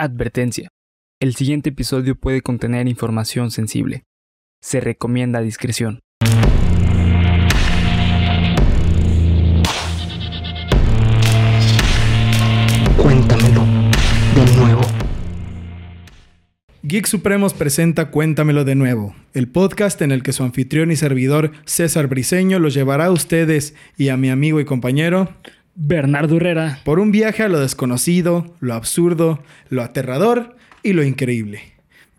Advertencia. El siguiente episodio puede contener información sensible. Se recomienda discreción. Cuéntamelo de nuevo. Geek Supremos presenta Cuéntamelo de nuevo, el podcast en el que su anfitrión y servidor César Briseño los llevará a ustedes y a mi amigo y compañero Bernardo Herrera. por un viaje a lo desconocido, lo absurdo, lo aterrador y lo increíble.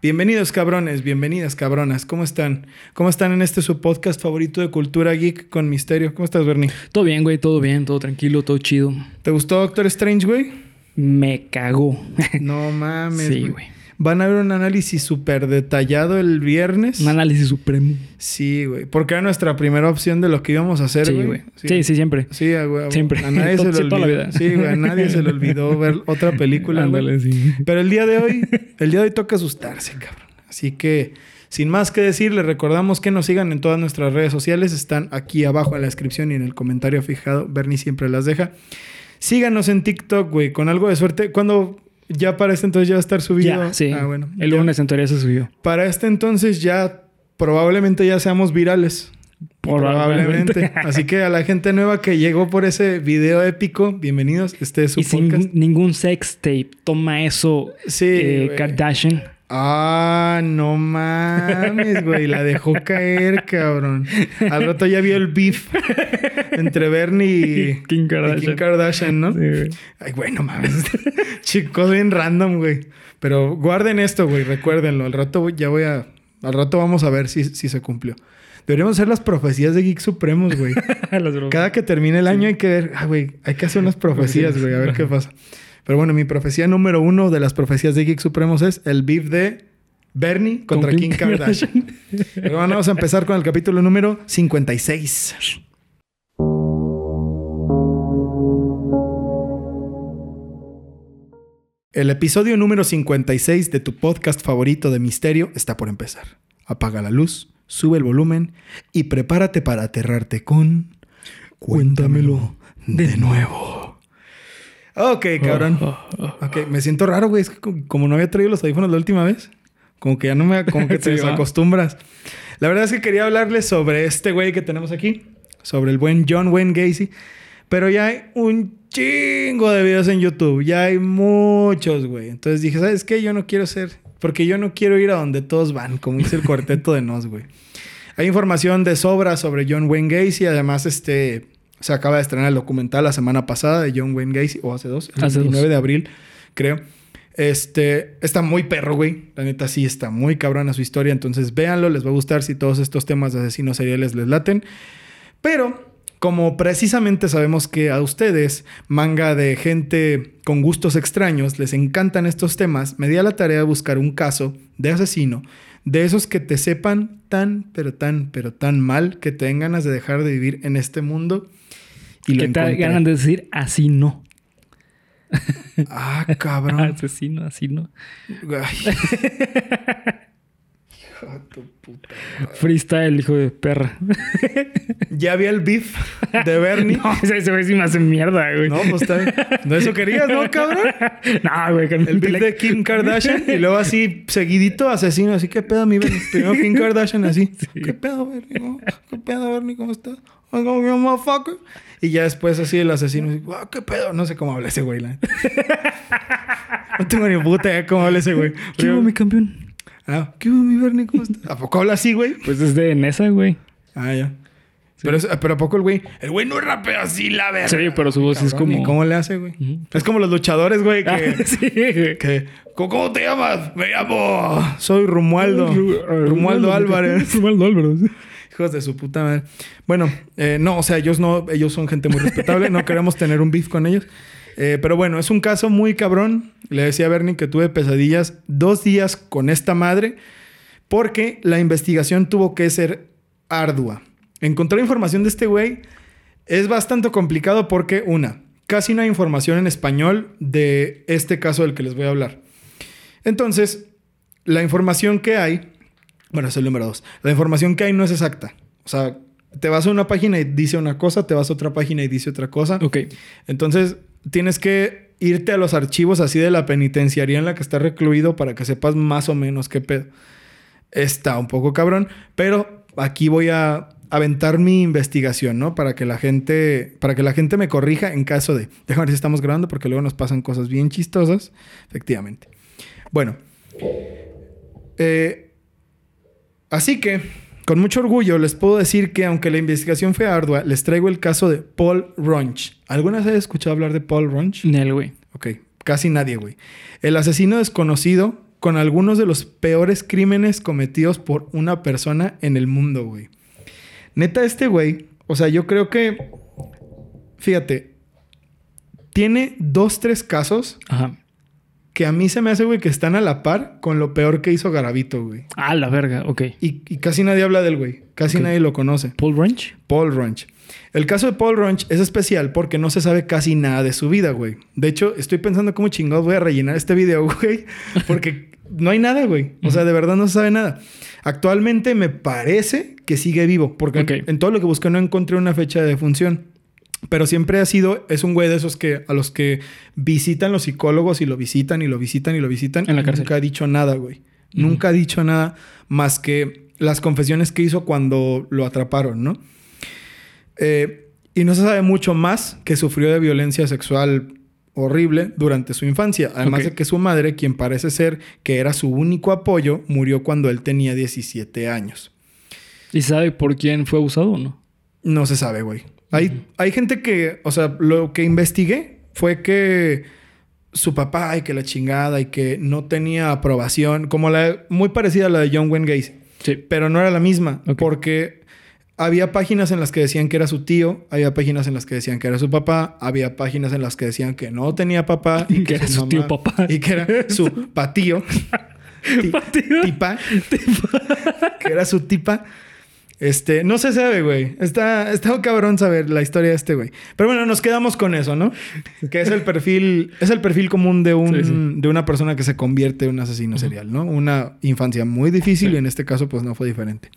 Bienvenidos cabrones, bienvenidas cabronas, ¿cómo están? ¿Cómo están en este su podcast favorito de cultura geek con misterio? ¿Cómo estás, Bernie? Todo bien, güey, todo bien, todo tranquilo, todo chido. ¿Te gustó Doctor Strange, güey? Me cagó. No mames. sí, güey. Van a ver un análisis súper detallado el viernes. Un análisis supremo. Sí, güey. Porque era nuestra primera opción de lo que íbamos a hacer, Sí, güey. Sí, sí, siempre. Sí, güey. Siempre. A nadie se le olvidó. Sí, güey. A nadie se le olvidó ver otra película. Ándale, sí. Pero el día de hoy, el día de hoy toca asustarse, cabrón. Así que, sin más que decir, les recordamos que nos sigan en todas nuestras redes sociales. Están aquí abajo en la descripción y en el comentario fijado. Bernie siempre las deja. Síganos en TikTok, güey. Con algo de suerte. Cuando ya para este entonces ya va a estar subido. Ya, sí. Ah, bueno. El Ya. lunes en teoría se subió. Para este entonces ya probablemente ya seamos virales. Probablemente. Así que a la gente nueva que llegó por ese video épico, bienvenidos. Este es su y sin podcast. ningún sex tape. Toma eso, Sí. eh. Kardashian. Ah, no mames, güey. La dejó caer, cabrón. Al rato ya vio el beef entre Bernie y Kim y Kardashian. Kim Kardashian, ¿no? Sí, güey. Ay, güey, no mames. Chicos, bien random, güey. Pero guarden esto, güey. Recuérdenlo. Al rato ya voy a... Al rato vamos a ver si, si se cumplió. Deberíamos hacer las profecías de Geek Supremos, güey. Cada que termine el año hay que ver... Ah, güey. Hay que hacer unas profecías, güey. A ver qué pasa. Pero bueno, mi profecía número uno de las profecías de Geek Supremos es el beef de Bernie contra Con Kim Kardashian. Pero bueno, vamos a empezar con el capítulo número 56. El episodio número 56 de tu podcast favorito de misterio está por empezar. Apaga la luz, sube el volumen y prepárate para aterrarte con... Cuéntamelo de nuevo. Ok, cabrón. Ok, me siento raro, güey. Es que co- como no había traído los audífonos la última vez, como que ya no me... Como que te desacostumbras. La verdad es que quería hablarles sobre este güey que tenemos aquí. Sobre el buen John Wayne Gacy. Pero ya hay un chingo de videos en YouTube. Ya hay muchos, güey. Entonces dije, ¿sabes qué? Yo no quiero ser... Porque yo no quiero ir a donde todos van, como dice el cuarteto de Nos, güey. Hay información de sobra sobre John Wayne Gacy. Además, este... Se acaba de estrenar el documental la semana pasada de John Wayne Gacy. O hace dos. El Hace dos. 29 de abril, creo. Este... Está muy perro, güey. La neta sí está muy cabrona su historia. Entonces, véanlo. Les va a gustar si todos estos temas de asesinos seriales les laten. Pero... Como precisamente sabemos que a ustedes, manga de gente con gustos extraños, les encantan estos temas, me di a la tarea de buscar un caso de asesino, de esos que te sepan tan, pero tan, pero tan mal, que te den ganas de dejar de vivir en este mundo. Y lo Que te ganan de decir así no. Ah, cabrón. Asesino, así no. Ay. Tu puta. Freestyle, hijo de perra. Ya vi el beef de Bernie. No, ese ese güey sí me hace mierda, güey. No, pues está bien. No, eso querías, ¿no, cabrón? No, güey. con- El beef de Kim Kardashian y luego así, seguidito, asesino. Así, ¿qué pedo, mi Bernie? Primero Kim Kardashian, así. ¿Qué pedo, Bernie? ¿Cómo- ¿Qué pedo, Bernie? ¿Cómo estás? Y ya después así el asesino, así, "Wow, ¿qué pedo? No sé cómo habla ese güey, la. No tengo ni puta idea cómo habla ese güey. ¿Qué hubo, mi campeón? Ah, ¿qué hubo, mi Bernie? ¿Cómo estás? ¿A poco habla así, güey? Pues es de Nesa, güey. Ah, ya. Pero, es- pero ¿a poco el güey? El güey no rapea así, la verga. Sí, pero su voz es Cabrón, ¿y como... ¿Cómo le hace, güey? Es como los luchadores, güey, que... Ah, sí, güey. que ¿Cómo te llamas? Me llamo... Soy Romualdo. Romualdo Álvarez. Romualdo Álvarez. Hijos de su puta madre. Bueno, eh, no, o sea, ellos no... Ellos son gente muy respetable. no queremos tener un beef con ellos. Eh, pero bueno, es un caso muy cabrón. Le decía a Bernie que tuve pesadillas dos días con esta madre porque la investigación tuvo que ser ardua. Encontrar información de este güey es bastante complicado porque, una, casi no hay información en español de este caso del que les voy a hablar. Entonces, la información que hay, bueno, es el número dos, la información que hay no es exacta. O sea, te vas a una página y dice una cosa, te vas a otra página y dice otra cosa. Ok. Entonces, tienes que irte a los archivos así de la penitenciaría en la que está recluido para que sepas más o menos qué pedo. Está un poco cabrón, pero aquí voy a aventar mi investigación, ¿no? Para que la gente, para que la gente me corrija en caso de, déjame ver si estamos grabando porque luego nos pasan cosas bien chistosas, efectivamente. Bueno, eh, así que con mucho orgullo les puedo decir que aunque la investigación fue ardua, les traigo el caso de Paul Runch. ¿Alguna vez has escuchado hablar de Paul Runch? Nel, güey. Ok, casi nadie, güey. El asesino desconocido con algunos de los peores crímenes cometidos por una persona en el mundo, güey. Neta, este güey, o sea, yo creo que, fíjate, tiene dos, tres casos Ajá. Que a mí se me hace, güey, que están a la par con lo peor que hizo Garavito, güey. Ah, la verga, ok. Y, y casi nadie habla del güey. Casi nadie lo conoce. Paul Ranch. Paul Runch. El caso de Paul Runch es especial porque no se sabe casi nada de su vida, güey. De hecho, estoy pensando cómo chingados voy a rellenar este video, güey. Porque no hay nada, güey. O sea, de verdad no se sabe nada. Actualmente me parece que sigue vivo. Porque en, en todo lo que busqué no encontré una fecha de defunción. Pero siempre ha sido, es un güey de esos que a los que visitan los psicólogos y lo visitan y lo visitan y lo visitan. En la cárcel. Nunca ha dicho nada, güey. Nunca ha dicho nada más que las confesiones que hizo cuando lo atraparon, ¿no? Eh, y no se sabe mucho más que sufrió de violencia sexual horrible durante su infancia. Además de que su madre, quien parece ser que era su único apoyo, murió cuando él tenía 17 años. ¿Y sabe por quién fue abusado o no? No se sabe, güey. Hay, hay gente que, o sea, lo que investigué fue que su papá y que la chingada y que no tenía aprobación, como la muy parecida a la de John Wayne Gacy, Sí. pero no era la misma, porque había páginas en las que decían que era su tío, había páginas en las que decían que era su papá, había páginas en las que decían que no tenía papá y Que era su tío papá. y que era su patío. Ti- Patío. tipa. que era su tipa. Este, no se sabe, güey. Está, está cabrón saber la historia de este güey. Pero bueno, nos quedamos con eso, ¿no? Que es el perfil, es el perfil común de un, Sí, sí. de una persona que se convierte en un asesino serial, ¿no? Una infancia muy difícil y en este caso, pues no fue diferente.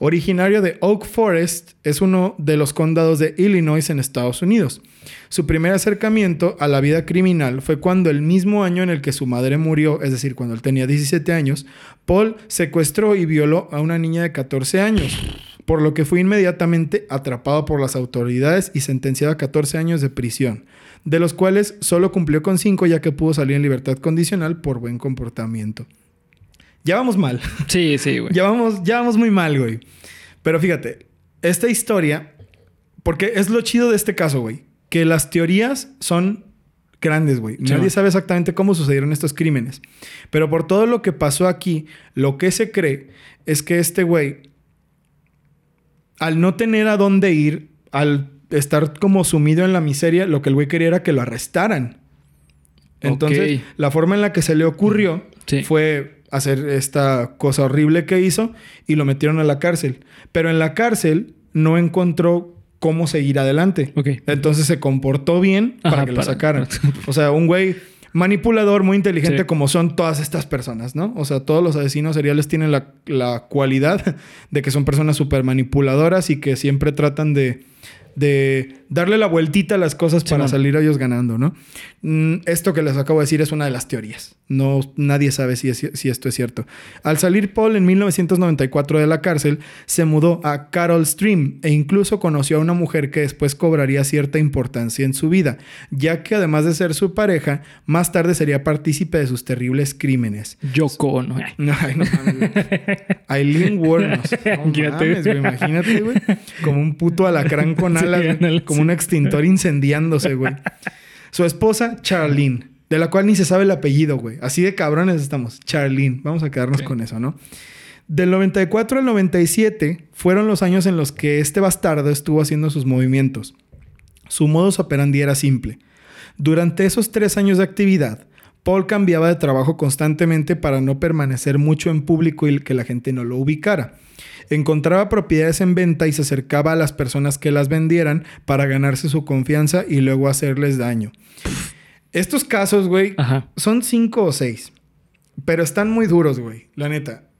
Originario de Oak Forest, es uno de los condados de Illinois en Estados Unidos. Su primer acercamiento a la vida criminal fue cuando el mismo año en el que su madre murió, es decir, cuando él tenía 17 años, Paul secuestró y violó a una niña de 14 años, por lo que fue inmediatamente atrapado por las autoridades y sentenciado a 14 años de prisión, de los cuales solo cumplió con 5 ya que pudo salir en libertad condicional por buen comportamiento. Ya vamos mal. Sí, sí, güey. Ya vamos, ya vamos muy mal, güey. Pero fíjate, esta historia, porque es lo chido de este caso, güey, que las teorías son grandes, güey. Sí, Nadie man. sabe exactamente cómo sucedieron estos crímenes. Pero por todo lo que pasó aquí, lo que se cree es que este güey, al no tener a dónde ir, al estar como sumido en la miseria, lo que el güey quería era que lo arrestaran. Entonces, la forma en la que se le ocurrió Sí. fue hacer esta cosa horrible que hizo y lo metieron a la cárcel. Pero en la cárcel no encontró cómo seguir adelante. Entonces se comportó bien para que lo para- sacaran. O sea, un güey manipulador, muy inteligente Sí. como son todas estas personas, ¿no? O sea, todos los asesinos seriales tienen la, la cualidad de que son personas súper manipuladoras y que siempre tratan de, de darle la vueltita a las cosas para salir ellos ganando, ¿no? Mm, Esto que les acabo de decir es una de las teorías. No, nadie sabe si, es- si esto es cierto. Al salir Paul en 1994 de la cárcel, se mudó a Carol Stream e incluso conoció a una mujer que después cobraría cierta importancia en su vida, ya que además de ser su pareja, más tarde sería partícipe de sus terribles crímenes. Yoko Ono. Ay, no mames. Aileen Wuornos. No Imagínate. mames, güey. Imagínate, güey. Como un puto alacrán con Sí, güey. Como sí. un extintor incendiándose, güey. Su esposa, Charlene, de la cual ni se sabe el apellido, güey. Así de cabrones estamos. Charlene. Vamos a quedarnos Sí. con eso, ¿no? Del 94 al 97 fueron los años en los que este bastardo estuvo haciendo sus movimientos. Su modus operandi era simple. Durante esos tres años de actividad, Paul cambiaba de trabajo constantemente para no permanecer mucho en público y que la gente no lo ubicara. Encontraba propiedades en venta y se acercaba a las personas que las vendieran para ganarse su confianza y luego hacerles daño. Estos casos, güey, son cinco o seis. Pero están muy duros, güey. La neta.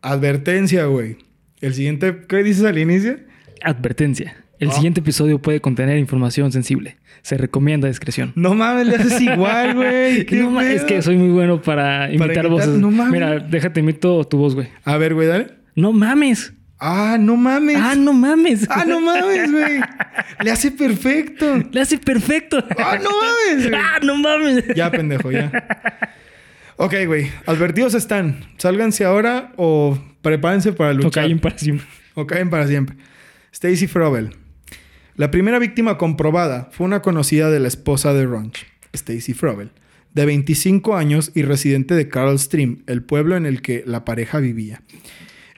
Advertencia, güey. El siguiente, ¿qué dices al inicio? Advertencia. El siguiente episodio puede contener información sensible. Se recomienda discreción. No mames, le haces igual, güey. ¿Qué No ma- es que soy muy bueno para imitar imitar- voces. no mames. Mira, déjate imito tu voz, güey. A ver, güey, dale. No mames. Ah, no mames. Ah, no mames. Ah, no mames, güey. Le hace perfecto. Le hace perfecto. Ah, no mames. Ah, no mames. Ya, pendejo, ya. Ok, güey. Advertidos están. Sálganse ahora o prepárense para O luchar. callen para siempre. O caen para siempre. Stacy Frobel. La primera víctima comprobada fue una conocida de la esposa de Ronch, Stacy Frobel, de 25 años y residente de Carl Stream, el pueblo en el que la pareja vivía.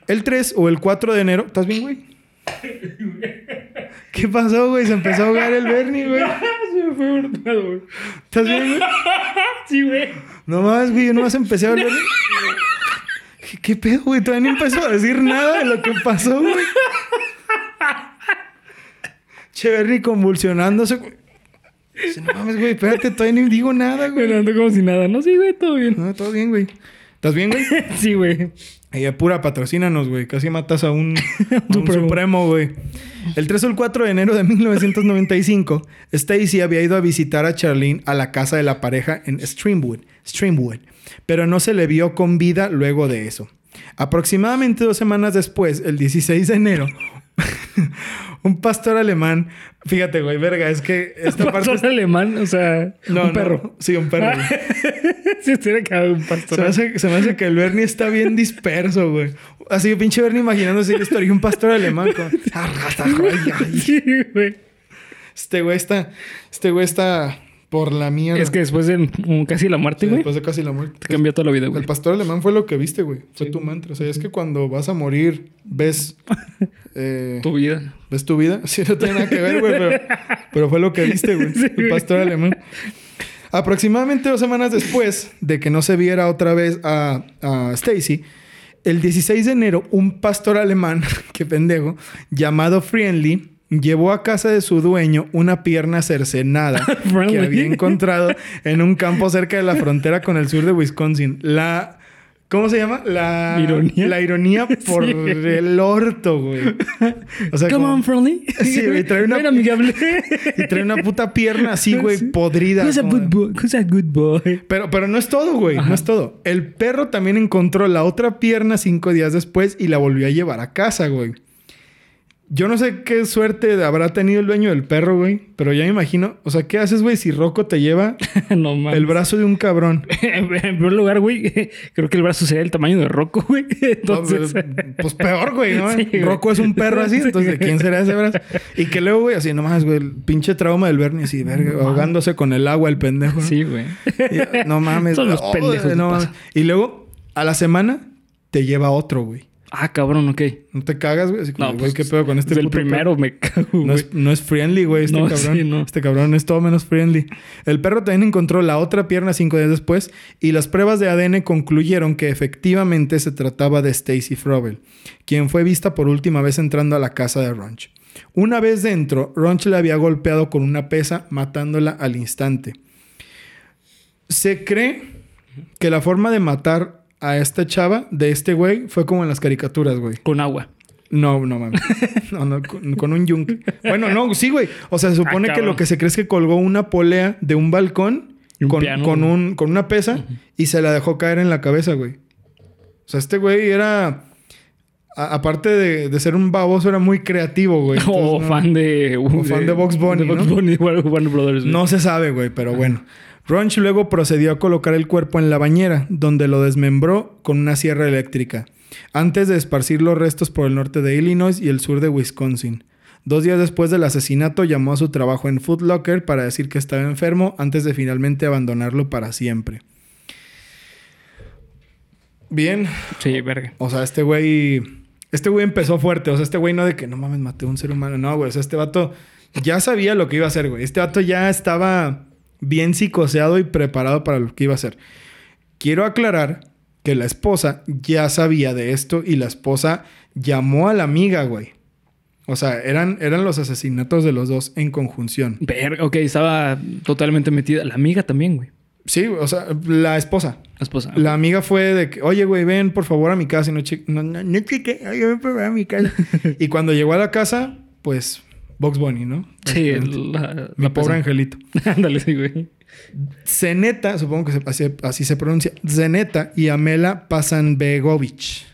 El 3 o el 4 de enero... ¿Estás bien, güey? ¿Qué pasó, güey? Se empezó a ahogar el Bernie, güey. Se me fue hurtado, güey. ¿Estás bien, güey? Sí, güey. No más, güey. Yo nomás empecé a hablar. ¿Qué, qué pedo, güey? Todavía no empezó a decir nada de lo que pasó, güey. Che, Bernie convulsionándose, güey. Dice, no mames, güey. Espérate, todavía ni digo nada, güey. Pero ando como si nada. No, sí, güey, todo bien. No, todo bien, güey. ¿Estás bien, güey? Sí, güey. Ella pura, patrocínanos, güey. Casi matas a un, a un Supremo. supremo, güey. El 3 o el 4 de enero de 1995, Stacy había ido a visitar a Charlene a la casa de la pareja en Streamwood, Streamwood, pero no se le vio con vida luego de eso. Aproximadamente dos semanas después, el 16 de enero, un pastor alemán, fíjate, güey, verga, es que esta parte... pastor alemán, o sea, No, un no, perro. sí, un perro. estuviera quedado un Se pastor. me, hace, se me hace que el Bernie está bien disperso, güey. Así, pinche Bernie imaginándose la historia. Un pastor alemán con... Sí, güey. Este güey está... Este güey está por la mierda. Es que después de casi la muerte, Sí, güey, después de casi la muerte. te cambia toda la vida, güey. El pastor alemán fue lo que viste, güey. Fue tu mantra. O sea, es que cuando vas a morir, ves... eh, Tu vida. ¿Ves tu vida? Sí, no tiene nada que ver, güey, pero, pero fue lo que viste, güey. Sí, el pastor alemán. Aproximadamente dos semanas después de que no se viera otra vez a, a Stacy, el 16 de enero, un pastor alemán, qué pendejo, llamado Friendly, llevó a casa de su dueño una pierna cercenada que había encontrado en un campo cerca de la frontera con el sur de Wisconsin. La. ¿Cómo se llama? La ¿Ironía? La ironía por Sí. el orto, güey. O sea, Come como- on, friendly. Sí, güey, trae una- Ven, amigable. y trae una puta pierna así, güey, podrida. Who's a good boy? Who's a good boy? Pero, pero no es todo, güey. Ajá. No es todo. El perro también encontró la otra pierna cinco días después y la volvió a llevar a casa, güey. Yo no sé qué suerte habrá tenido el dueño del perro, güey. Pero ya me imagino. O sea, ¿qué haces, güey, si Rocco te lleva no mames. el brazo de un cabrón? en primer lugar, güey, creo que el brazo sería el tamaño de Rocco, güey. Entonces, pues peor, güey, ¿no? Sí. Rocco es un perro así, entonces ¿de quién será ese brazo? Y que luego, güey, así nomás, güey, el pinche trauma del Bernie, así, verga, ahogándose con el agua, el pendejo. ¿no? sí, güey. Y- No mames. Son los Oh, pendejos no mames. Y luego, a la semana, te lleva otro, güey. Ah, cabrón, ok. No te cagas, güey. Así como, No, güey, pues, ¿qué pedo con este desde el puto primero me cago? No güey. es, no es friendly, güey, este No, cabrón. sí, no. Este cabrón es todo menos friendly. El perro también encontró la otra pierna cinco días después y las pruebas de ADN concluyeron que efectivamente se trataba de Stacy Frobel, quien fue vista por última vez entrando a la casa de Ronch. Una vez dentro, Ronch le había golpeado con una pesa, matándola al instante. Se cree que la forma de matar a esta chava de este güey fue como en las caricaturas, güey. Con agua. No, no mames. No, no, con, con un yunque. Bueno, no, sí, güey. O sea, se supone Ah, que cabrón. lo que se cree es que colgó una polea de un balcón un con, piano, con, un, con una pesa y se la dejó caer en la cabeza, güey. O sea, este güey era. a- aparte de, de ser un baboso, era muy creativo, güey. o Entonces, no- fan de... o fan de Bugs Bunny, De Bugs ¿no? Bunny, Warner Warner Brothers. güey. No se sabe, güey, pero bueno. Ronch luego procedió a colocar el cuerpo en la bañera, donde lo desmembró con una sierra eléctrica, antes de esparcir los restos por el norte de Illinois y el sur de Wisconsin. Dos días después del asesinato llamó a su trabajo en Foot Locker para decir que estaba enfermo antes de finalmente abandonarlo para siempre. Bien, Sí, verga. o sea, este güey. Este güey empezó fuerte. O sea, este güey no de que no mames, maté a un ser humano. No, güey. O sea, este vato ya sabía lo que iba a hacer, güey. Este vato ya estaba bien psicoseado y preparado para lo que iba a hacer. Quiero aclarar que la esposa ya sabía de esto y la esposa llamó a la amiga, güey. O sea, eran, eran los asesinatos de los dos en conjunción. Verga, ok, estaba totalmente metida. La amiga también, güey. Sí, o sea, la esposa. La esposa. La amiga fue de que, oye, güey, ven por favor a mi casa. Y no, no, no, no oye, ven por favor a mi casa. y cuando llegó a la casa, pues Box Bunny, ¿no? Sí, la, Mi la pobre angelito. Ándale, sí, güey. Zeneta, supongo que se- así, así se pronuncia, Zeneta y Amela Pasanbegovic.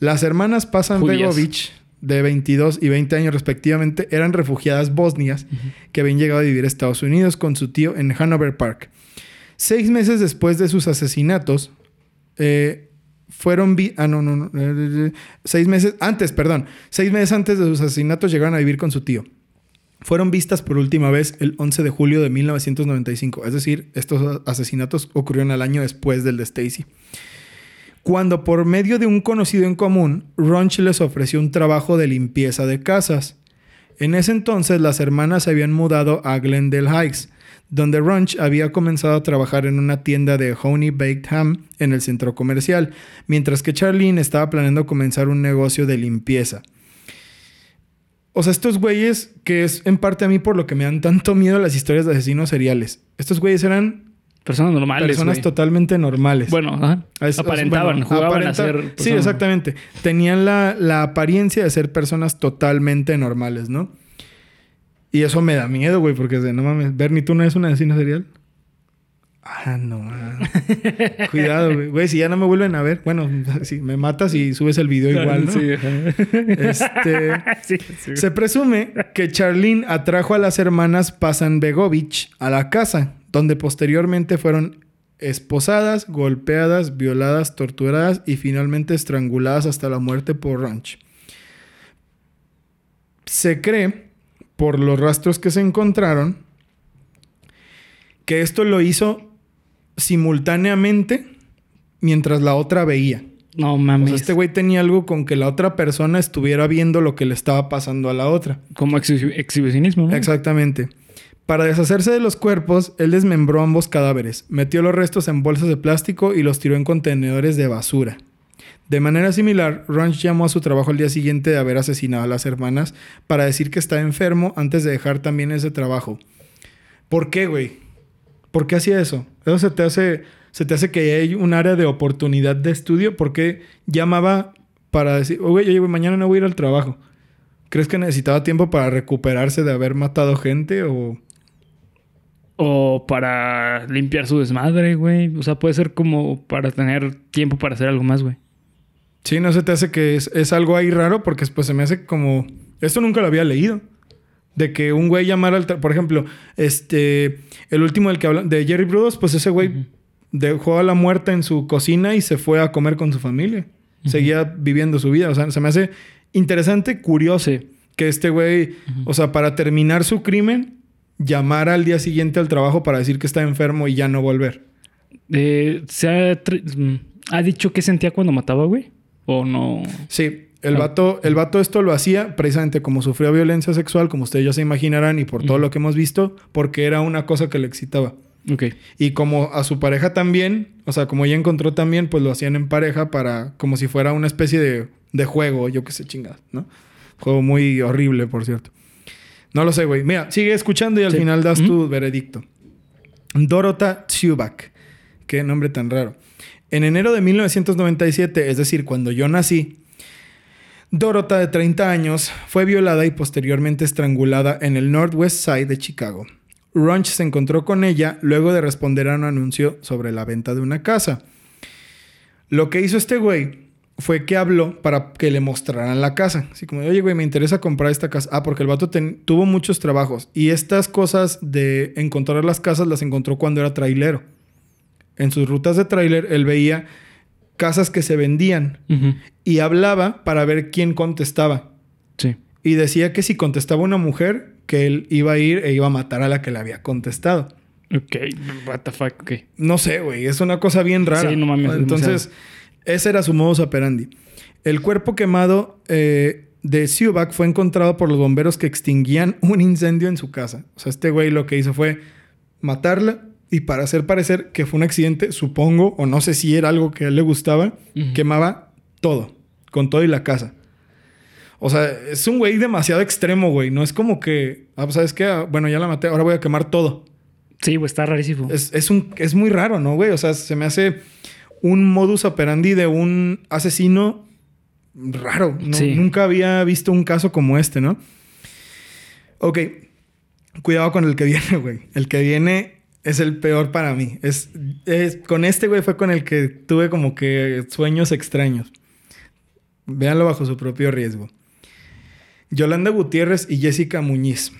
Las hermanas Pasanbegovic, de 22 y 20 años respectivamente, eran refugiadas bosnias que habían llegado a vivir a Estados Unidos con su tío en Hanover Park. Seis meses después de sus asesinatos, eh, fueron... ah, no, no, no. eh, seis meses antes, perdón. Seis meses antes de sus asesinatos llegaron a vivir con su tío fueron vistas por última vez el 11 de julio de 1995. Es decir, estos asesinatos ocurrieron al año después del de Stacy. Cuando por medio de un conocido en común, Runch les ofreció un trabajo de limpieza de casas. En ese entonces las hermanas se habían mudado a Glendale Heights, donde Runch había comenzado a trabajar en una tienda de Honey Baked Ham en el centro comercial, mientras que Charlene estaba planeando comenzar un negocio de limpieza. O sea, estos güeyes, que es en parte a mí por lo que me dan tanto miedo las historias de asesinos seriales. Estos güeyes eran Personas normales, personas totalmente normales. Bueno, ajá. Es- aparentaban, bueno, jugaban aparenta- a ser... Sí, exactamente. Tenían la, la apariencia de ser personas totalmente normales, ¿no? Y eso me da miedo, güey, porque de, no mames, Bernie, ¿tú no eres una asesina serial? Ah, no. ah. Cuidado, güey. Güey, si ya no me vuelven a ver, bueno, si me matas y subes el video igual, ¿no? Sí. Este... Sí, sí. Se presume que Charlene atrajo a las hermanas Pasanbegovic a la casa, donde posteriormente fueron esposadas, golpeadas, violadas, torturadas y finalmente estranguladas hasta la muerte por Ranch. Se cree, por los rastros que se encontraron, que esto lo hizo simultáneamente mientras la otra veía. No O mames. sea, este güey tenía algo con que la otra persona estuviera viendo lo que le estaba pasando a la otra. Como exhi- exhibicionismo, ¿no? Exactamente. Para deshacerse de los cuerpos, él desmembró ambos cadáveres, metió los restos en bolsas de plástico y los tiró en contenedores de basura. De manera similar, Ranch llamó a su trabajo al día siguiente de haber asesinado a las hermanas para decir que estaba enfermo antes de dejar también ese trabajo. ¿Por qué, güey? ¿Por qué hacía eso? Eso se te hace, se te hace que hay un área de oportunidad de estudio. ¿Por qué llamaba para decir, oye, güey, mañana no voy a ir al trabajo? ¿Crees que necesitaba tiempo para recuperarse de haber matado gente o...? O para limpiar su desmadre, güey. O sea, puede ser como para tener tiempo para hacer algo más, güey. Sí, no se te hace que es, es algo ahí raro porque pues se me hace como... Esto nunca lo había leído. De que un güey llamara al... Por ejemplo, este... El último del que habla... De Jerry Brudos, pues ese güey dejó a la muerta en su cocina y se fue a comer con su familia. Seguía viviendo su vida. O sea, se me hace interesante, curioso Sí. que este güey... O sea, para terminar su crimen, llamara al día siguiente al trabajo para decir que está enfermo y ya no volver. Eh, ¿Se ha, mm, ha dicho qué sentía cuando mataba, güey? ¿O no? Sí, el vato, el vato esto lo hacía precisamente como sufrió violencia sexual, como ustedes ya se imaginarán, y por todo lo que hemos visto, porque era una cosa que le excitaba. Ok. Y como a su pareja también, o sea, como ella encontró también, pues lo hacían en pareja para, como si fuera una especie de, de juego, yo qué sé, chingada, ¿no? Juego muy horrible, por cierto. No lo sé, güey. Mira, sigue escuchando y al Sí. final das tu veredicto. Dorota Tsubak. Qué nombre tan raro. En enero de 1997, es decir, cuando yo nací, Dorota, de 30 años, fue violada y posteriormente estrangulada en el Northwest Side de Chicago. Runch se encontró con ella luego de responder a un anuncio sobre la venta de una casa. Lo que hizo este güey fue que habló para que le mostraran la casa. Así como, oye, güey, me interesa comprar esta casa. Ah, porque el vato tuvo muchos trabajos. Y estas cosas de encontrar las casas las encontró cuando era trailero. En sus rutas de trailer, él veía casas que se vendían y hablaba para ver quién contestaba. Sí. Y decía que si contestaba una mujer, que él iba a ir e iba a matar a la que le había contestado. Ok. What the fuck, ok. No sé, güey. Es una cosa bien rara. Sí, no mames, Entonces, ese era su modus operandi. El cuerpo quemado eh, de Subak fue encontrado por los bomberos que extinguían un incendio en su casa. O sea, este güey lo que hizo fue matarla y para hacer parecer que fue un accidente, supongo, o no sé si era algo que a él le gustaba, quemaba todo, con todo y la casa. O sea, es un güey demasiado extremo, güey. No es como que, ah, pues, ¿sabes qué? Ah, Bueno, ya la maté, ahora voy a quemar todo. Sí, güey, está rarísimo. Es, es un, es muy raro, ¿no, güey? O sea, se me hace un modus operandi de un asesino raro. No- Sí. Nunca había visto un caso como este, ¿no? Ok, cuidado con el que viene, güey. El que viene es el peor para mí. Es, es- con este, güey, fue con el que tuve como que sueños extraños. Véanlo bajo su propio riesgo. Yolanda Gutiérrez y Jessica Muñiz.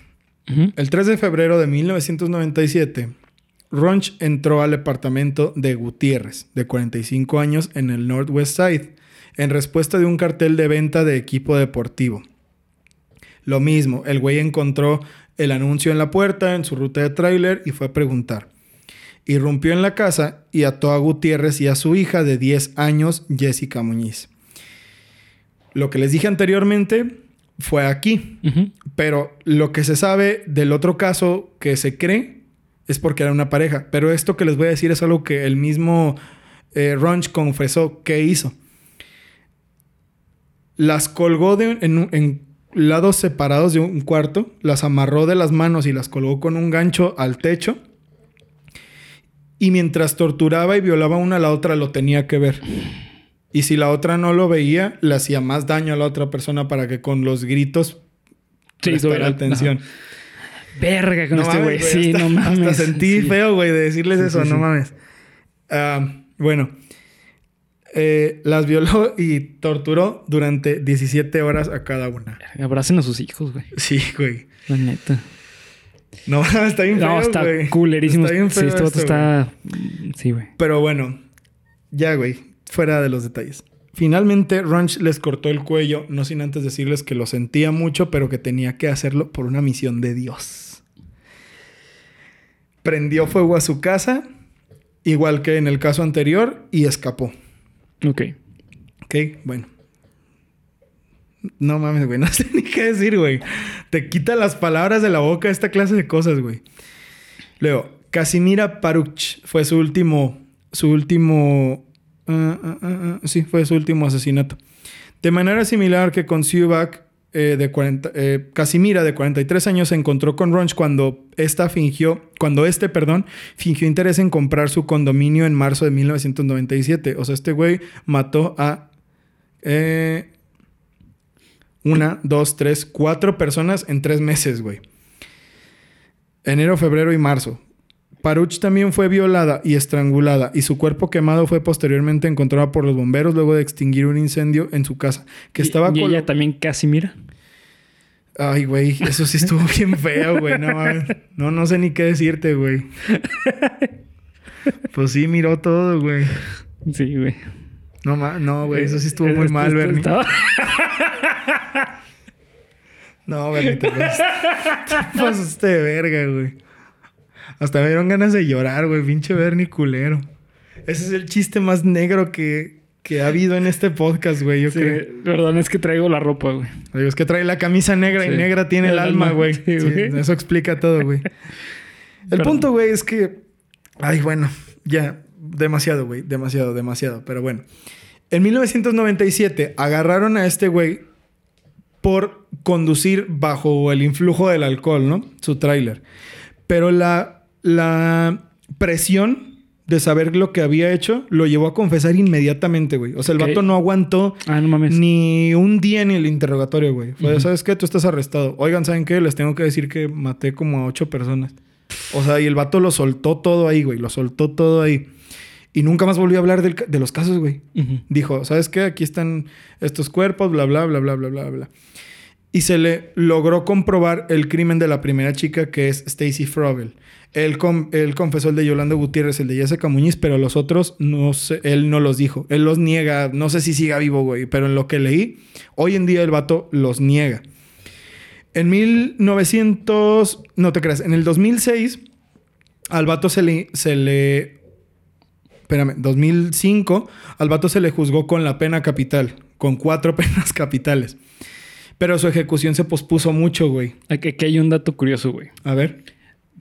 El 3 de febrero de 1997, Ronch entró al departamento de Gutiérrez, de 45 años, en el Northwest Side, en respuesta de un cartel de venta de equipo deportivo. Lo mismo, el güey encontró el anuncio en la puerta, en su ruta de tráiler, y fue a preguntar. Irrumpió en la casa y ató a Gutiérrez y a su hija de 10 años, Jessica Muñiz. Lo que les dije anteriormente fue aquí. Pero lo que se sabe del otro caso que se cree es porque era una pareja. Pero esto que les voy a decir es algo que el mismo eh, Runch confesó que hizo. Las colgó de- en, en lados separados de un cuarto, las amarró de las manos y las colgó con un gancho al techo. Y mientras torturaba y violaba una a la otra, lo tenía que ver. Y si la otra no lo veía, le hacía más daño a la otra persona para que con los gritos Sí, la- atención. Verga con No este güey. Sí, hasta, no mames. Hasta sentí Sí. feo, güey, de decirles Sí, eso, sí, no mames. Ah, bueno, Eh, las violó y torturó durante 17 horas a cada una. Abracen a sus hijos, güey. Sí, güey. La neta. No, está bien feo, No, está güey. culerísimo. Está bien sí, este vato está. Sí, güey. Pero bueno, ya, güey, fuera de los detalles. Finalmente, Runch les cortó el cuello, no sin antes decirles que lo sentía mucho, pero que tenía que hacerlo por una misión de Dios. Prendió fuego a su casa, igual que en el caso anterior, y escapó. Ok. Ok, bueno. No mames, güey, no sé ni qué decir, güey. Te quita las palabras de la boca esta clase de cosas, güey. Luego, Casimira Paruch fue su último, su último, ah, ah, ah, sí, fue su último asesinato. De manera similar que con Subak, eh, de 40, eh, Casimira, de 43 años, se encontró con Ronch cuando esta fingió, cuando este, perdón, fingió interés en comprar su condominio en marzo de 1997. O sea, este güey mató a eh, una, dos, tres, cuatro personas en tres meses, güey. Enero, febrero y marzo. Paruch también fue violada y estrangulada y su cuerpo quemado fue posteriormente encontrado por los bomberos luego de extinguir un incendio en su casa que Y- estaba y, ella también casi mira. Ay, güey, eso sí estuvo bien feo, güey. No, no, no sé ni qué decirte, güey. Pues sí, miró todo, güey. Sí, güey. No, ma- no, güey, eso sí estuvo Eh, muy mal, Bernie. estaba- No, Bernie, te te pasaste de verga, güey. Hasta me dieron ganas de llorar, güey. Pinche Bernie culero. Ese es el chiste más negro que, que ha habido en este podcast, güey. Yo Sí, creo. perdón, es que traigo la ropa, güey. Es que trae la camisa negra y negra tiene el, El alma, güey. sí, eso explica todo, güey. El Perdón. punto, güey, es que. Ay, bueno, ya. Demasiado, güey. Demasiado, demasiado. Pero bueno. En 1997 agarraron a este güey por conducir bajo el influjo del alcohol, ¿no? Su tráiler. Pero la, la presión de saber lo que había hecho lo llevó a confesar inmediatamente, güey. O sea, el vato no aguantó Ah, no mames. ni un día en el interrogatorio, güey. Fue, Ujú. ¿sabes qué? Tú estás arrestado. Oigan, ¿saben qué? Les tengo que decir que maté como a ocho personas. O sea, y el vato lo soltó todo ahí, güey. Lo soltó todo ahí. Y nunca más volvió a hablar del de los casos, güey. Dijo, ¿sabes qué? Aquí están estos cuerpos, bla, bla, bla, bla, bla, bla, bla. Y se le logró comprobar el crimen de la primera chica, que es Stacy Frobel. Él, com- él confesó el de Yolanda Gutiérrez, el de Jessica Muñiz, pero los otros no sé, él no los dijo. Él los niega. No sé si siga vivo, güey, pero en lo que leí, hoy en día el vato los niega. En 1900, no te creas, en el 2006, al vato se le, se le espérame, 2005, al vato se le juzgó con la pena capital, con cuatro penas capitales. Pero su ejecución se pospuso mucho, güey. Aquí, aquí hay un dato curioso, güey. A ver.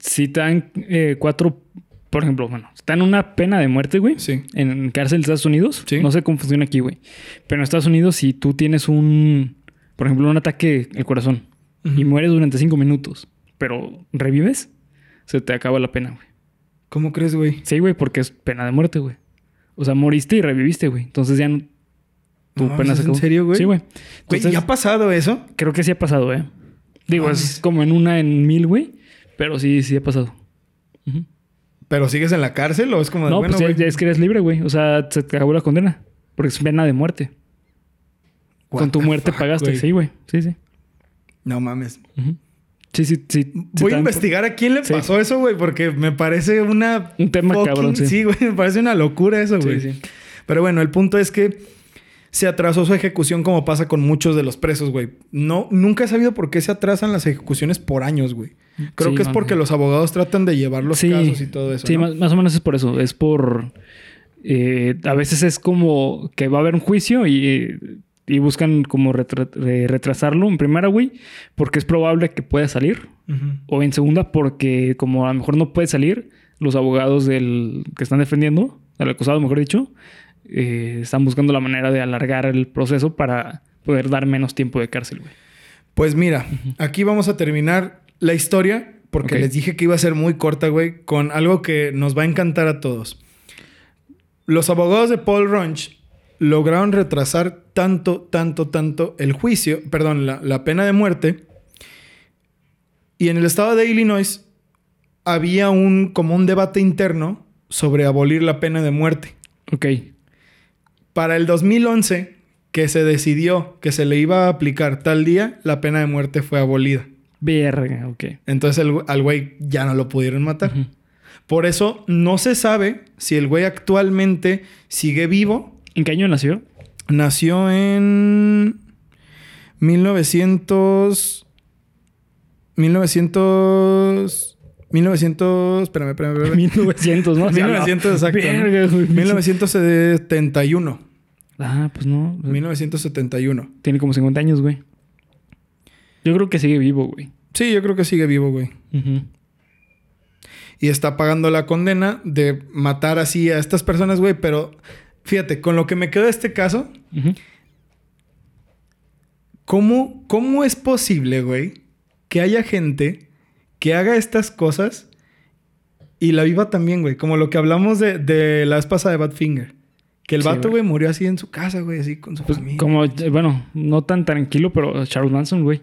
Si te dan eh, cuatro, por ejemplo, bueno, te dan una pena de muerte, güey, Sí. en cárcel de Estados Unidos, Sí. no sé cómo funciona aquí, güey. Pero en Estados Unidos, si tú tienes un, por ejemplo, un ataque al corazón y mueres durante cinco minutos, pero revives, se te acaba la pena, güey. ¿Cómo crees, güey? Sí, güey, porque es pena de muerte, güey. O sea, moriste y reviviste, güey. Entonces ya no. Tu No, pena ¿es se en serio, güey? Sí, güey. Güey, Entonces, ¿ya ha pasado eso? creo que sí ha pasado, ¿eh? Digo, es como en una en mil, güey. Pero sí, sí ha pasado. ¿Pero sigues en la cárcel o es como de, No, bueno, pues es que eres libre, güey. O sea, se te acabó la condena. Porque es pena de muerte. what Con tu muerte fuck, pagaste. Sí, güey. Sí, sí. No mames. Sí, sí, sí. Voy a investigar a quién le Sí. pasó eso, güey, porque me parece una... Un tema fucking- cabrón, sí. Sí, güey, me parece una locura eso, güey. Sí, sí. Pero bueno, el punto es que se atrasó su ejecución como pasa con muchos de los presos, güey. No, nunca he sabido por qué se atrasan las ejecuciones por años, güey. Creo Sí, que es porque los abogados tratan de llevar los Sí. casos y todo eso, Sí, ¿no? más, más o menos es por eso. Es por. eh, a veces es como que va a haber un juicio y, y buscan como retra- retrasarlo en primera, güey, porque es probable que pueda salir. O en segunda, porque como a lo mejor no puede salir, los abogados del que están defendiendo, al acusado, mejor dicho, eh, están buscando la manera de alargar el proceso para poder dar menos tiempo de cárcel, güey. Pues mira, aquí vamos a terminar la historia, porque les dije que iba a ser muy corta, güey, con algo que nos va a encantar a todos. Los abogados de Paul Runch lograron retrasar tanto, tanto, tanto el juicio, perdón, la, la pena de muerte. Y en el estado de Illinois había un como un debate interno sobre abolir la pena de muerte. Ok. Para el 2011, que se decidió que se le iba a aplicar tal día, la pena de muerte fue abolida. Verga, ok. Entonces el- al güey ya no lo pudieron matar. Por eso no se sabe si el güey actualmente sigue vivo. ¿En qué año nació? Nació en 1900... 1900... 1900... Espérame, espérame, espérame. 1900, ¿no? 1900, exacto. ¿no? Verga, güey. 1971. Ah, pues no. 1971. Tiene como 50 años, güey. Yo creo que sigue vivo, güey. Sí, yo creo que sigue vivo, güey. Y está pagando la condena de matar así a estas personas, güey. Pero fíjate, con lo que me quedó de este caso. ¿cómo, cómo es posible, güey, que haya gente que haga estas cosas y la viva también, güey? Como lo que hablamos de, de la vez pasada de Badfinger. Que el Sí, vato, güey. murió así en su casa, güey, así con su Pues, familia. como, eh, bueno, no tan tranquilo, pero Charles Manson, güey.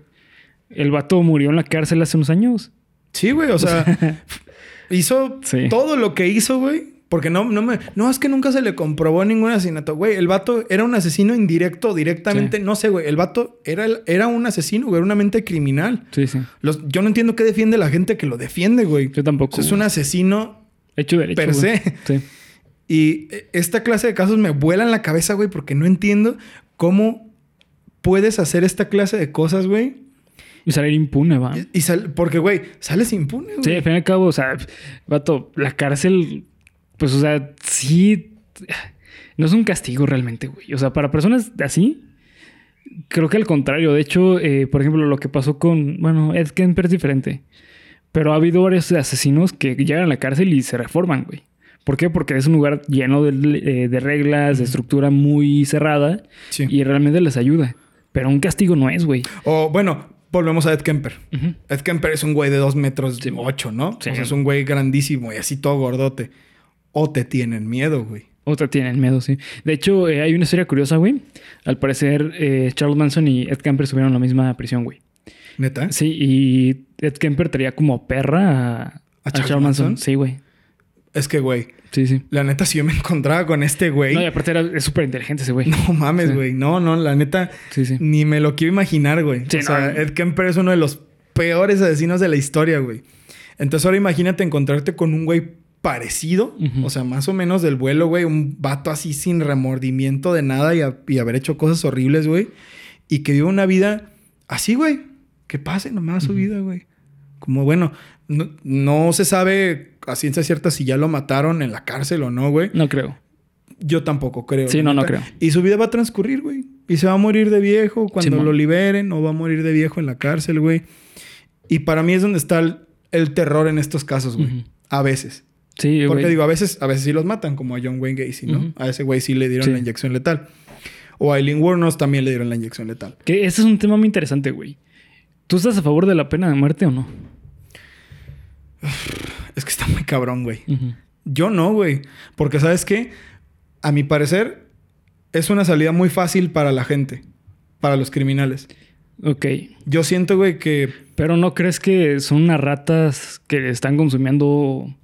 El vato murió en la cárcel hace unos años. Sí, güey, o sea, hizo Sí. todo lo que hizo, güey. Porque no, no me. No, es que nunca se le comprobó ningún asesinato. Güey, el vato era un asesino indirecto, directamente. Sí. No sé, güey. El vato era, el- era un asesino, güey. Era una mente criminal. Sí, sí. Los, yo no entiendo qué defiende la gente que lo defiende, güey. Yo tampoco. O sea, es un asesino. Hecho derecho. per güey. se. Sí. Y eh, esta clase de casos me vuelan la cabeza, güey, porque no entiendo cómo puedes hacer esta clase de cosas, güey. Y salir impune, va. Y, y sal- porque, güey, sales impune, güey. Sí, al fin y al cabo, o sea, vato, la cárcel, pues, o sea, sí. No es un castigo realmente, güey. O sea, para personas así, creo que al contrario. De hecho, eh, por ejemplo, lo que pasó con. Bueno, Ed Kemper es diferente. Pero ha habido varios asesinos que llegan a la cárcel y se reforman, güey. ¿Por qué? Porque es un lugar lleno de, eh, de reglas, de estructura muy cerrada Sí. y realmente les ayuda. Pero un castigo no es, güey. O, bueno, volvemos a Ed Kemper. Ed Kemper es un güey de dos metros Sí. ocho, ¿no? Sí. O sea, es un güey grandísimo y así todo gordote. O te tienen miedo, güey. Otra tienen miedo, sí. De hecho, eh, hay una historia curiosa, güey. Al parecer, eh, Charles Manson y Ed Kemper estuvieron en la misma prisión, güey. ¿Neta? Sí, y Ed Kemper traía como perra a, a Charles Charles, Manson? Manson? Sí, güey. Es que, güey, Sí, sí. la neta, si yo me encontraba con este güey. No, y aparte era, es súper inteligente ese güey. No mames, Sí. güey. No, no, la neta, Sí, sí. ni me lo quiero imaginar, güey. Sí, o sea. Ed Kemper es uno de los peores asesinos de la historia, güey. Entonces ahora imagínate encontrarte con un güey parecido, o sea, más o menos del vuelo, güey, un vato así sin remordimiento de nada y, a- y haber hecho cosas horribles, güey, y que vive una vida así, güey, que pase nomás su vida, güey. Como bueno, no, no se sabe a ciencia cierta si ya lo mataron en la cárcel o no, güey. No creo. Yo tampoco creo. Sí, no, no creo. Y su vida va a transcurrir, güey. Y se va a morir de viejo cuando lo liberen o va a morir de viejo en la cárcel, güey. Y para mí es donde está el, el terror en estos casos, güey. A veces. Sí, Porque digo, a veces, a veces sí los matan, como a John Wayne Gacy, ¿no? A ese güey sí le dieron Sí. la inyección letal. O a Eileen Wuornos también le dieron la inyección letal. Que este es un tema muy interesante, güey. ¿Tú estás a favor de la pena de muerte o no? Es que está muy cabrón, güey. Yo no, güey. Porque, ¿sabes qué? A mi parecer, es una salida muy fácil para la gente. Para los criminales. Ok. Yo siento, güey, que Pero ¿no crees que son unas ratas que están consumiendo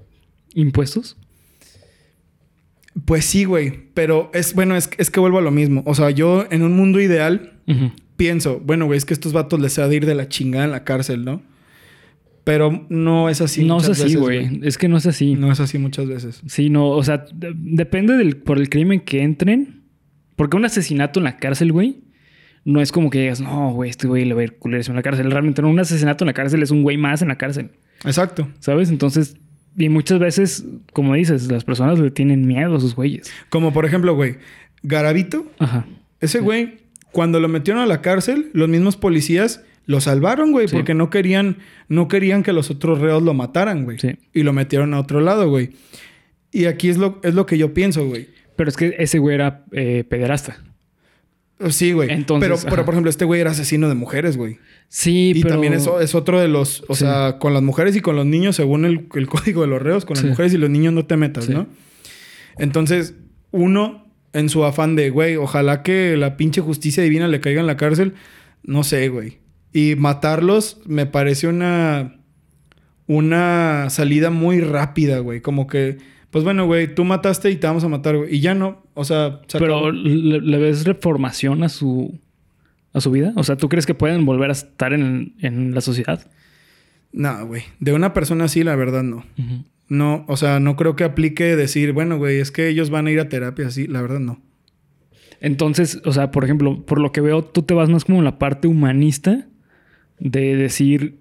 impuestos? Pues sí, güey. Pero es, bueno, es, es que vuelvo a lo mismo. O sea, yo en un mundo ideal pienso, bueno, güey, es que estos vatos les ha de ir de la chingada en la cárcel, ¿no? Pero no es así. no es así, güey. Es que no es así. No es así muchas veces. Sí, no, o sea, de- depende del, por el crimen que entren. Porque un asesinato en la cárcel, güey, no es como que digas, no, güey, este güey le va a ir culerísimo en la cárcel. Realmente no, un asesinato en la cárcel es un güey más en la cárcel, Exacto. ¿sabes? Entonces, y muchas veces, como dices, las personas le tienen miedo a sus güeyes. Como por ejemplo, güey, Garavito, Ajá. ese güey, cuando lo metieron a la cárcel, los mismos policías lo salvaron, güey, Sí. porque no querían, no querían que los otros reos lo mataran, güey. Sí. Y lo metieron a otro lado, güey. Y aquí es lo, es lo que yo pienso, güey. Pero es que ese güey era eh, pederasta. Sí, güey. Entonces, pero, pero, por ejemplo, este güey era asesino de mujeres, güey. Sí, Y pero... también eso es otro de los, o Sí. sea, con las mujeres y con los niños, según el, el código de los reos, con las Sí. mujeres y los niños no te metas, Sí. ¿no? Entonces, uno, en su afán de, güey, ojalá que la pinche justicia divina le caiga en la cárcel, no sé, güey. Y matarlos me parece una, una salida muy rápida, güey. Como que, pues bueno, güey, tú mataste y te vamos a matar, güey. Y ya no, o sea, se Pero acabó. ¿le, le ves reformación a su, a su vida? O sea, ¿tú crees que pueden volver a estar en, en la sociedad? No, güey. De una persona así, la verdad, no. No, o sea, no creo que aplique decir, bueno, güey, es que ellos van a ir a terapia así. La verdad, no. Entonces, o sea, por ejemplo, por lo que veo, tú te vas más como en la parte humanista de decir,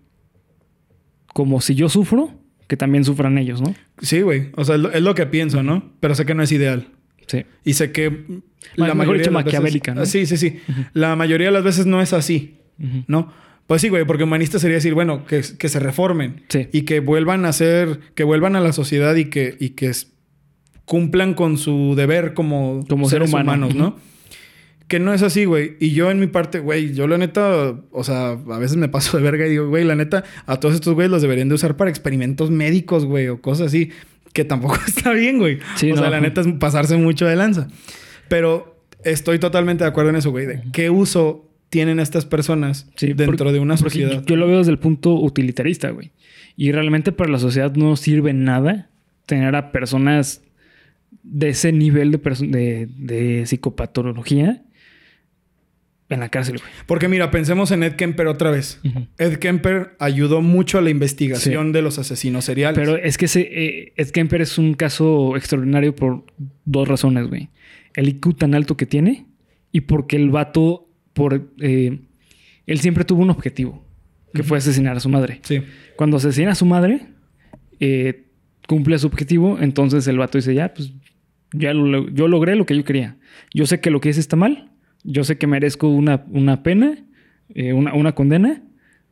como si yo sufro, que también sufran ellos, ¿no? Sí, güey. O sea, es lo, es lo que pienso, ¿no? Pero sé que no es ideal. Sí. Y sé que Mejor dicho, de las veces- maquiavélica, ¿no? Ah, Sí, sí, sí. La mayoría de las veces no es así. ¿no? Pues sí, güey, porque humanista sería decir, bueno, que, que se reformen. Sí. Y que vuelvan a ser, que vuelvan a la sociedad y que, y que cumplan con su deber como, Como ser seres humano. humanos, ¿no? Que no es así, güey. Y yo en mi parte, güey, yo la neta, o sea, a veces me paso de verga y digo, güey, la neta, a todos estos güeyes los deberían de usar para experimentos médicos, güey, o cosas así, que tampoco está bien, güey. Sí, o sea, la neta es pasarse mucho de lanza. Pero estoy totalmente de acuerdo en eso, güey. de ¿Qué uso tienen estas personas Sí, dentro porque- de una sociedad? Yo lo veo desde el punto utilitarista, güey. Y realmente para la sociedad no sirve nada tener a personas de ese nivel de, de psicopatología en la cárcel, güey. Porque mira, pensemos en Ed Kemper otra vez. Ed Kemper ayudó mucho a la investigación de los asesinos seriales. Pero es que ese, eh, Ed Kemper es un caso extraordinario por dos razones, güey. El IQ tan alto que tiene y porque el vato, por, eh, él siempre tuvo un objetivo, que fue asesinar a su madre. Sí. Cuando asesina a su madre, eh, cumple su objetivo, entonces el vato dice, ya, pues ya lo- yo logré lo que yo quería. Yo sé que lo que hice está mal, yo sé que merezco una, una pena, eh, una, una condena,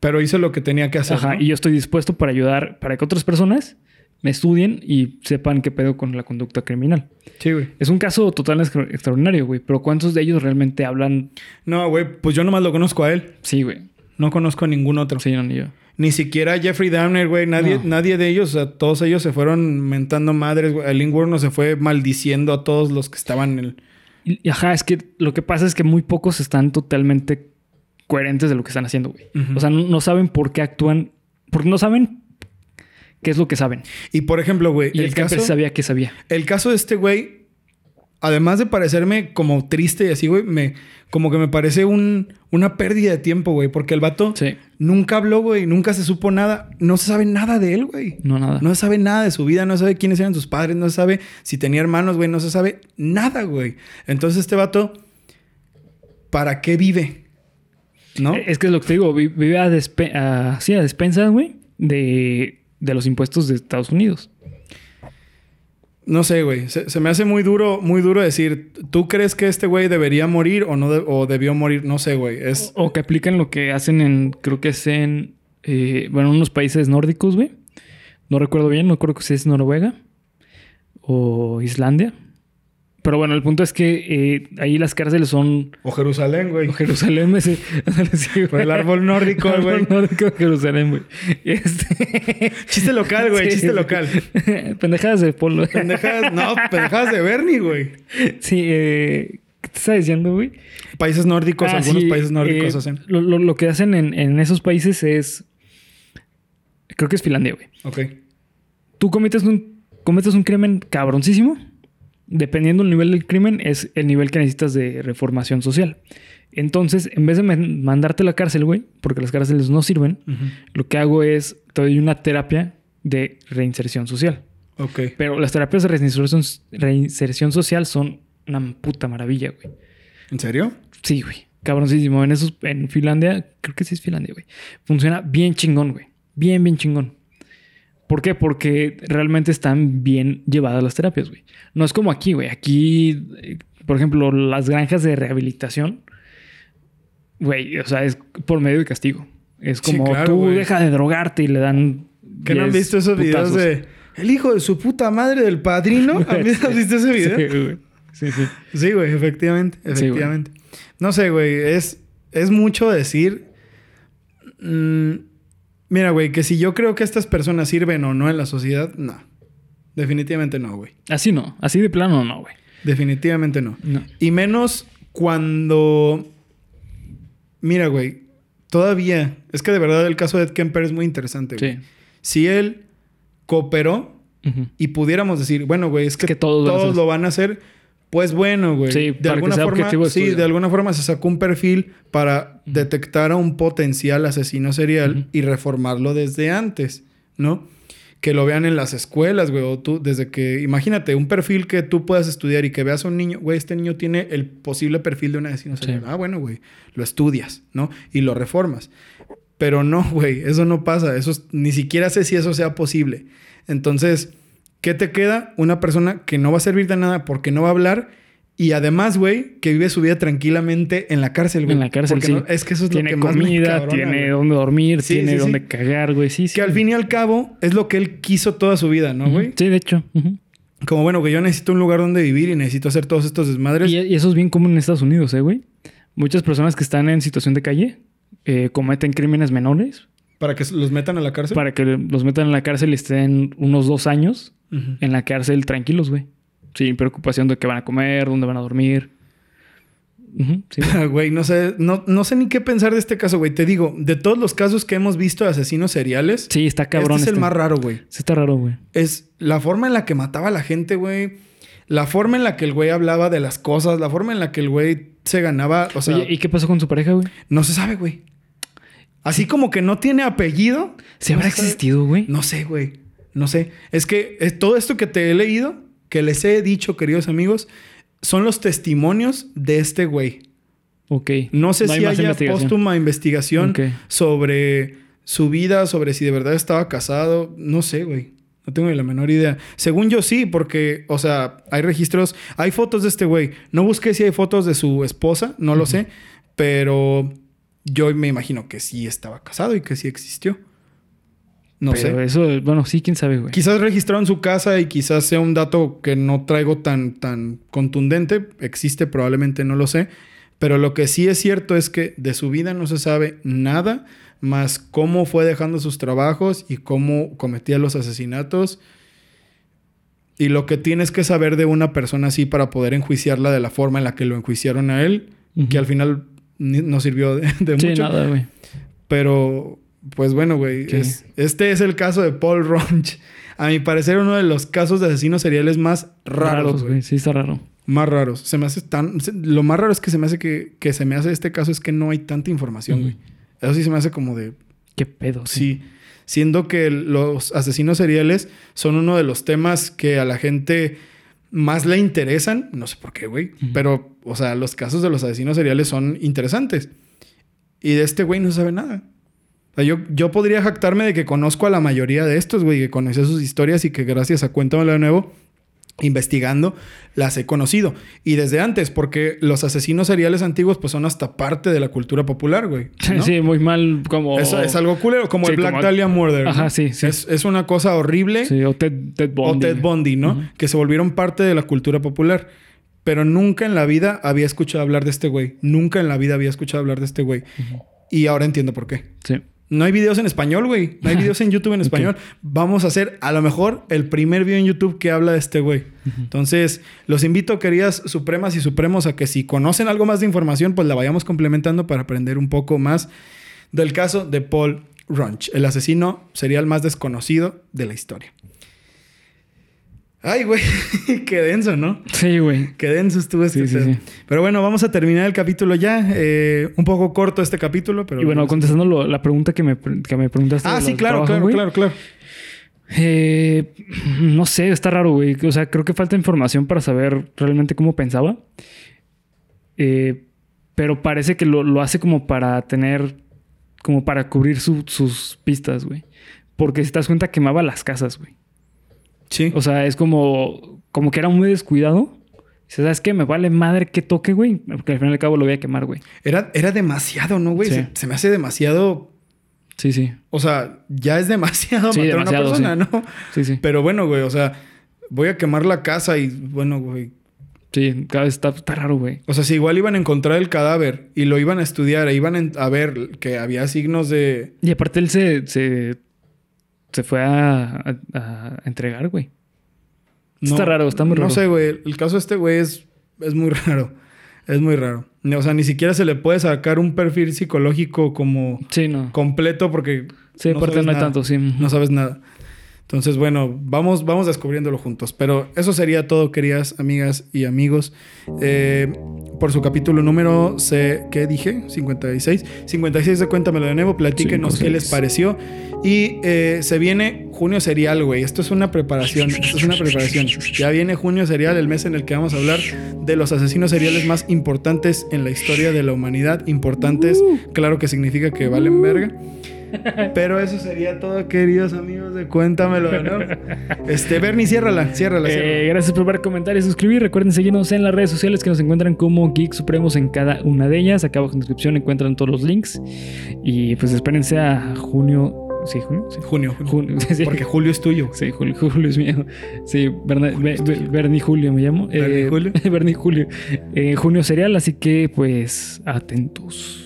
Pero hizo lo que tenía que hacer. Ajá, ¿no? y yo estoy dispuesto para ayudar, para que otras personas me estudien y sepan qué pedo con la conducta criminal. Sí, güey. Es un caso extra- extraordinario, güey, pero ¿cuántos de ellos realmente hablan? No, güey, pues yo nomás lo conozco a él. Sí, güey. No conozco a ningún otro. Sí, no, ni yo. Ni siquiera Jeffrey Dahmer, güey. Nadie, No. nadie de ellos, o sea, todos ellos se fueron mentando madres, güey. El no se fue maldiciendo a todos los que estaban en el. Y, ajá, es que lo que pasa es que muy pocos están totalmente coherentes de lo que están haciendo, güey. O sea, no, no saben por qué actúan, porque no saben qué es lo que saben. Y por ejemplo, güey, Y el, el, caso, sabía que sabía. el caso de este güey, además de parecerme como triste y así, güey, me, como que me parece un, una pérdida de tiempo, güey. Porque el vato Sí. nunca habló, güey. Nunca se supo nada. No se sabe nada de él, güey. No, nada. No se sabe nada de su vida, no sabe quiénes eran sus padres, no se sabe si tenía hermanos, güey, no se sabe nada, güey. Entonces este vato, ¿para qué vive? ¿No? Eh, Es que es lo que te digo, vi- vive a, despe- a- sí, a despensas, güey, de, de los impuestos de Estados Unidos. No sé, güey. Se, me hace muy duro, muy duro decir, ¿tú crees que este güey debería morir o no de- o debió morir? No sé, güey. O que aplican lo que hacen en, creo que es en, eh, bueno, unos países nórdicos, güey. No recuerdo bien, no creo que si es Noruega o Islandia. Pero bueno, el punto es que eh, ahí las cárceles son o Jerusalén, güey. o Jerusalén, ese, sí, güey. Por el árbol nórdico, El güey. árbol nórdico de Jerusalén, güey. Este... Chiste local, güey, Sí, chiste local. Pendejadas de polo. Pendejadas, no, pendejadas de Bernie, güey. Sí, eh, te estaba diciendo, güey. Países nórdicos, Ah, algunos sí, países nórdicos eh, hacen. Lo, lo- lo que hacen en, en esos países es. Creo que es Finlandia, güey. Ok. Tú cometes un, cometes un crimen cabroncísimo. Dependiendo del nivel del crimen, es el nivel que necesitas de reformación social. Entonces, en vez de mandarte a la cárcel, güey, porque las cárceles no sirven, lo que hago es te doy una terapia de reinserción social. Ok. Pero las terapias de reinserción, reinserción social son una puta maravilla, güey. ¿En serio? Sí, güey. Cabroncísimo. En esos, en Finlandia, creo que sí es Finlandia, güey. Funciona bien chingón, güey. Bien, bien chingón. ¿Por qué? Porque realmente están bien llevadas las terapias, güey. No es como aquí, güey. Aquí, eh, por ejemplo, las granjas de rehabilitación, güey, o sea, es por medio de castigo. Es Sí, como claro, tú güey. deja de drogarte y le dan. ¿Qué no han 10 visto esos videos putazos. de el hijo de su puta madre del padrino? ¿Han visto, has visto ese video? Sí, güey. Sí, sí. Sí, güey, efectivamente, efectivamente. no sé, güey, es, es mucho decir. mm, mira, güey, que si yo creo que estas personas sirven o no en la sociedad, no. Definitivamente no, güey. Así no. Así de plano no, güey. Definitivamente no. No. Y menos cuando. Mira, güey, todavía. Es que de verdad el caso de Ed Kemper es muy interesante, güey. Sí. Si él cooperó y pudiéramos decir, bueno, güey, es que, Es que todos lo van a hacer, pues bueno, güey. Sí, de alguna forma, sí, estudio. de alguna forma se sacó un perfil para detectar a un potencial asesino serial y reformarlo desde antes, ¿no? Que lo vean en las escuelas, güey, o tú, desde que, imagínate, un perfil que tú puedas estudiar y que veas a un niño, güey, este niño tiene el posible perfil de un asesino serial. Sí. Ah, bueno, güey, lo estudias, ¿no? Y lo reformas. Pero no, güey, eso no pasa. Eso es- ni siquiera sé si eso sea posible. Entonces, ¿qué te queda? Una persona que no va a servir de nada porque no va a hablar y además, güey, que vive su vida tranquilamente en la cárcel, güey. En la cárcel, Porque sí. no- es que eso es tiene lo que más me comida, encabrona, tiene güey. dónde dormir, Sí, tiene sí, sí. dónde cagar, güey. Sí, sí. Que al fin y al cabo es lo que él quiso toda su vida, ¿no, güey? Sí, de hecho. Como, bueno, que yo necesito un lugar donde vivir y necesito hacer todos estos desmadres. Y, y eso es bien común en Estados Unidos, ¿eh, güey? Muchas personas que están en situación de calle eh, cometen crímenes menores Para que los metan a la cárcel. para que los metan en la cárcel y estén unos dos años En la cárcel tranquilos, güey. Sin preocupación de qué van a comer, dónde van a dormir. Sí, güey. Güey, no sé, no, no sé ni qué pensar de este caso, güey. Te digo, de todos los casos que hemos visto de asesinos seriales, Sí, está cabrón. este es el este. más raro, güey. Sí, está raro, güey. Es la forma en la que mataba a la gente, güey. La forma en la que el güey hablaba de las cosas, la forma en la que el güey se ganaba, o sea, Oye, ¿y qué pasó con su pareja, güey? no se sabe, güey. Así como que no tiene apellido. ¿Se no habrá sabe. existido, güey? No sé, güey. No sé. Es que es todo esto que te he leído, que les he dicho, queridos amigos, son los testimonios de este güey. Ok. No sé hay si más haya investigación. póstuma investigación sobre su vida, sobre si de verdad estaba casado. No sé, güey. No tengo ni la menor idea. Según yo sí, porque, o sea, hay registros, hay fotos de este güey. No busqué si hay fotos de su esposa, no lo sé, pero yo me imagino que sí estaba casado y que sí existió. No Pero sé. eso, bueno, sí, quién sabe, güey. Quizás registrado en su casa y quizás sea un dato que no traigo tan, tan contundente. Existe, probablemente no lo sé. Pero lo que sí es cierto es que de su vida no se sabe nada más cómo fue dejando sus trabajos y cómo cometía los asesinatos. Y lo que tienes que saber de una persona así para poder enjuiciarla de la forma en la que lo enjuiciaron a él, que al final no sirvió de, de Sí, mucho. nada, güey. Pero, pues bueno, güey. Este es el caso de Paul Ronch. A mi parecer, uno de los casos de asesinos seriales más raros, güey. Sí, está raro. Más raros. Se me hace tan... Lo más raro es que se me hace que, que se me hace este caso es que no hay tanta información, güey. Eso sí se me hace como de... Qué pedo. Sí. Siendo que los asesinos seriales son uno de los temas que a la gente más le interesan. No sé por qué, güey. Pero, o sea, los casos de los asesinos seriales son interesantes. Y de este güey no se sabe nada. O sea, yo, yo podría jactarme de que conozco a la mayoría de estos, güey, que conocí sus historias y que gracias a Cuéntamelo de nuevo, investigando, las he conocido. Y desde antes, porque los asesinos seriales antiguos, pues son hasta parte de la cultura popular, güey. ¿no? Sí, muy mal como... Eso es algo culero, como Sí, el Black como- Dahlia Murder. ¿no? Ajá, sí, sí. Es, es una cosa horrible. Sí, o Ted, Ted Bundy. O Ted Bundy, ¿no? Que se volvieron parte de la cultura popular. Pero nunca en la vida había escuchado hablar de este güey. Nunca en la vida había escuchado hablar de este güey. Y ahora entiendo por qué. Sí. No hay videos en español, güey. No hay videos en YouTube en español. Vamos a hacer, a lo mejor, el primer video en YouTube que habla de este güey. Entonces, los invito, queridas supremas y supremos, a que si conocen algo más de información, pues la vayamos complementando para aprender un poco más del caso de Paul Runch, el asesino serial más desconocido de la historia. Ay, güey, qué denso, ¿no? Sí, güey. Qué denso estuvo este Sí, sí. Pero bueno, vamos a terminar el capítulo ya. Eh, un poco corto este capítulo, pero... Y bueno, contestando lo- la pregunta que me, que me preguntaste. Ah, sí, claro, trabajos, claro, claro, claro. Eh, no sé, está raro, güey. O sea, creo que falta información para saber realmente cómo pensaba. Eh, pero parece que lo, lo hace como para tener, como para cubrir su- sus pistas, güey. Porque si te das cuenta, quemaba las casas, güey. Sí. O sea, es como, como que era muy descuidado. Dice, ¿sabes qué? Me vale madre que toque, güey. Porque al fin y al cabo lo voy a quemar, güey. Era, era demasiado, ¿no, güey? Sí. Se, se me hace demasiado... Sí, sí. O sea, ya es demasiado Sí, matar demasiado, a una persona, ¿no? Sí, sí. Pero bueno, güey, o sea, voy a quemar la casa y bueno, güey. Sí, cada vez está, está raro, güey. O sea, si igual iban a encontrar el cadáver y lo iban a estudiar e iban a ver que había signos de... Y aparte él se, se, se fue a, a- a entregar, güey. Está raro, está muy raro. No sé, güey. El caso de este güey es, es muy raro. Es muy raro. O sea, ni siquiera se le puede sacar un perfil psicológico como Sí, no. completo porque... Sí, aparte sabes no hay nada. tanto, sí. No sabes nada. Entonces, bueno, vamos, vamos descubriéndolo juntos. Pero eso sería todo, queridas amigas y amigos. Eh, por su capítulo número, C, ¿qué dije? 56. 56 de Cuéntamelo de nuevo. Platíquenos qué les 56. pareció. Y eh, se viene junio serial, güey. Esto es una preparación. Esto es una preparación. Ya viene junio serial, el mes en el que vamos a hablar de los asesinos seriales más importantes en la historia de la humanidad. Importantes, claro que significa que valen verga. Pero eso sería todo, queridos amigos de Cuéntamelo de nuevo. Este, Bernie, ciérrala, ciérrala, ciérrala. Eh, gracias por ver, comentar y suscribir. Recuerden seguirnos en las redes sociales que nos encuentran como Geek Supremos en cada una de ellas. Acá abajo en la descripción encuentran todos los links. Y pues espérense a junio. ¿Sí, junio? Sí. Junio, junio. Sí. Porque Julio es tuyo. Sí, Julio, Julio es mío. Sí, Berna- Be- Be- Bernie Julio me llamo. ¿Bernie Eh, Julio? Bernie Julio. Eh, junio serial, así que pues atentos.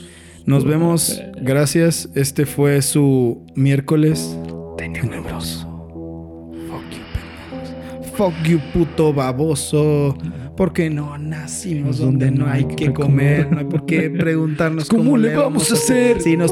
Nos vemos. Gracias. Este fue su miércoles. Tenebroso. Fuck you, pendejos. Fuck you, puto baboso. Porque no nacimos donde no hay que comer. No hay por qué preguntarnos ¿Cómo le vamos a hacer? Si nos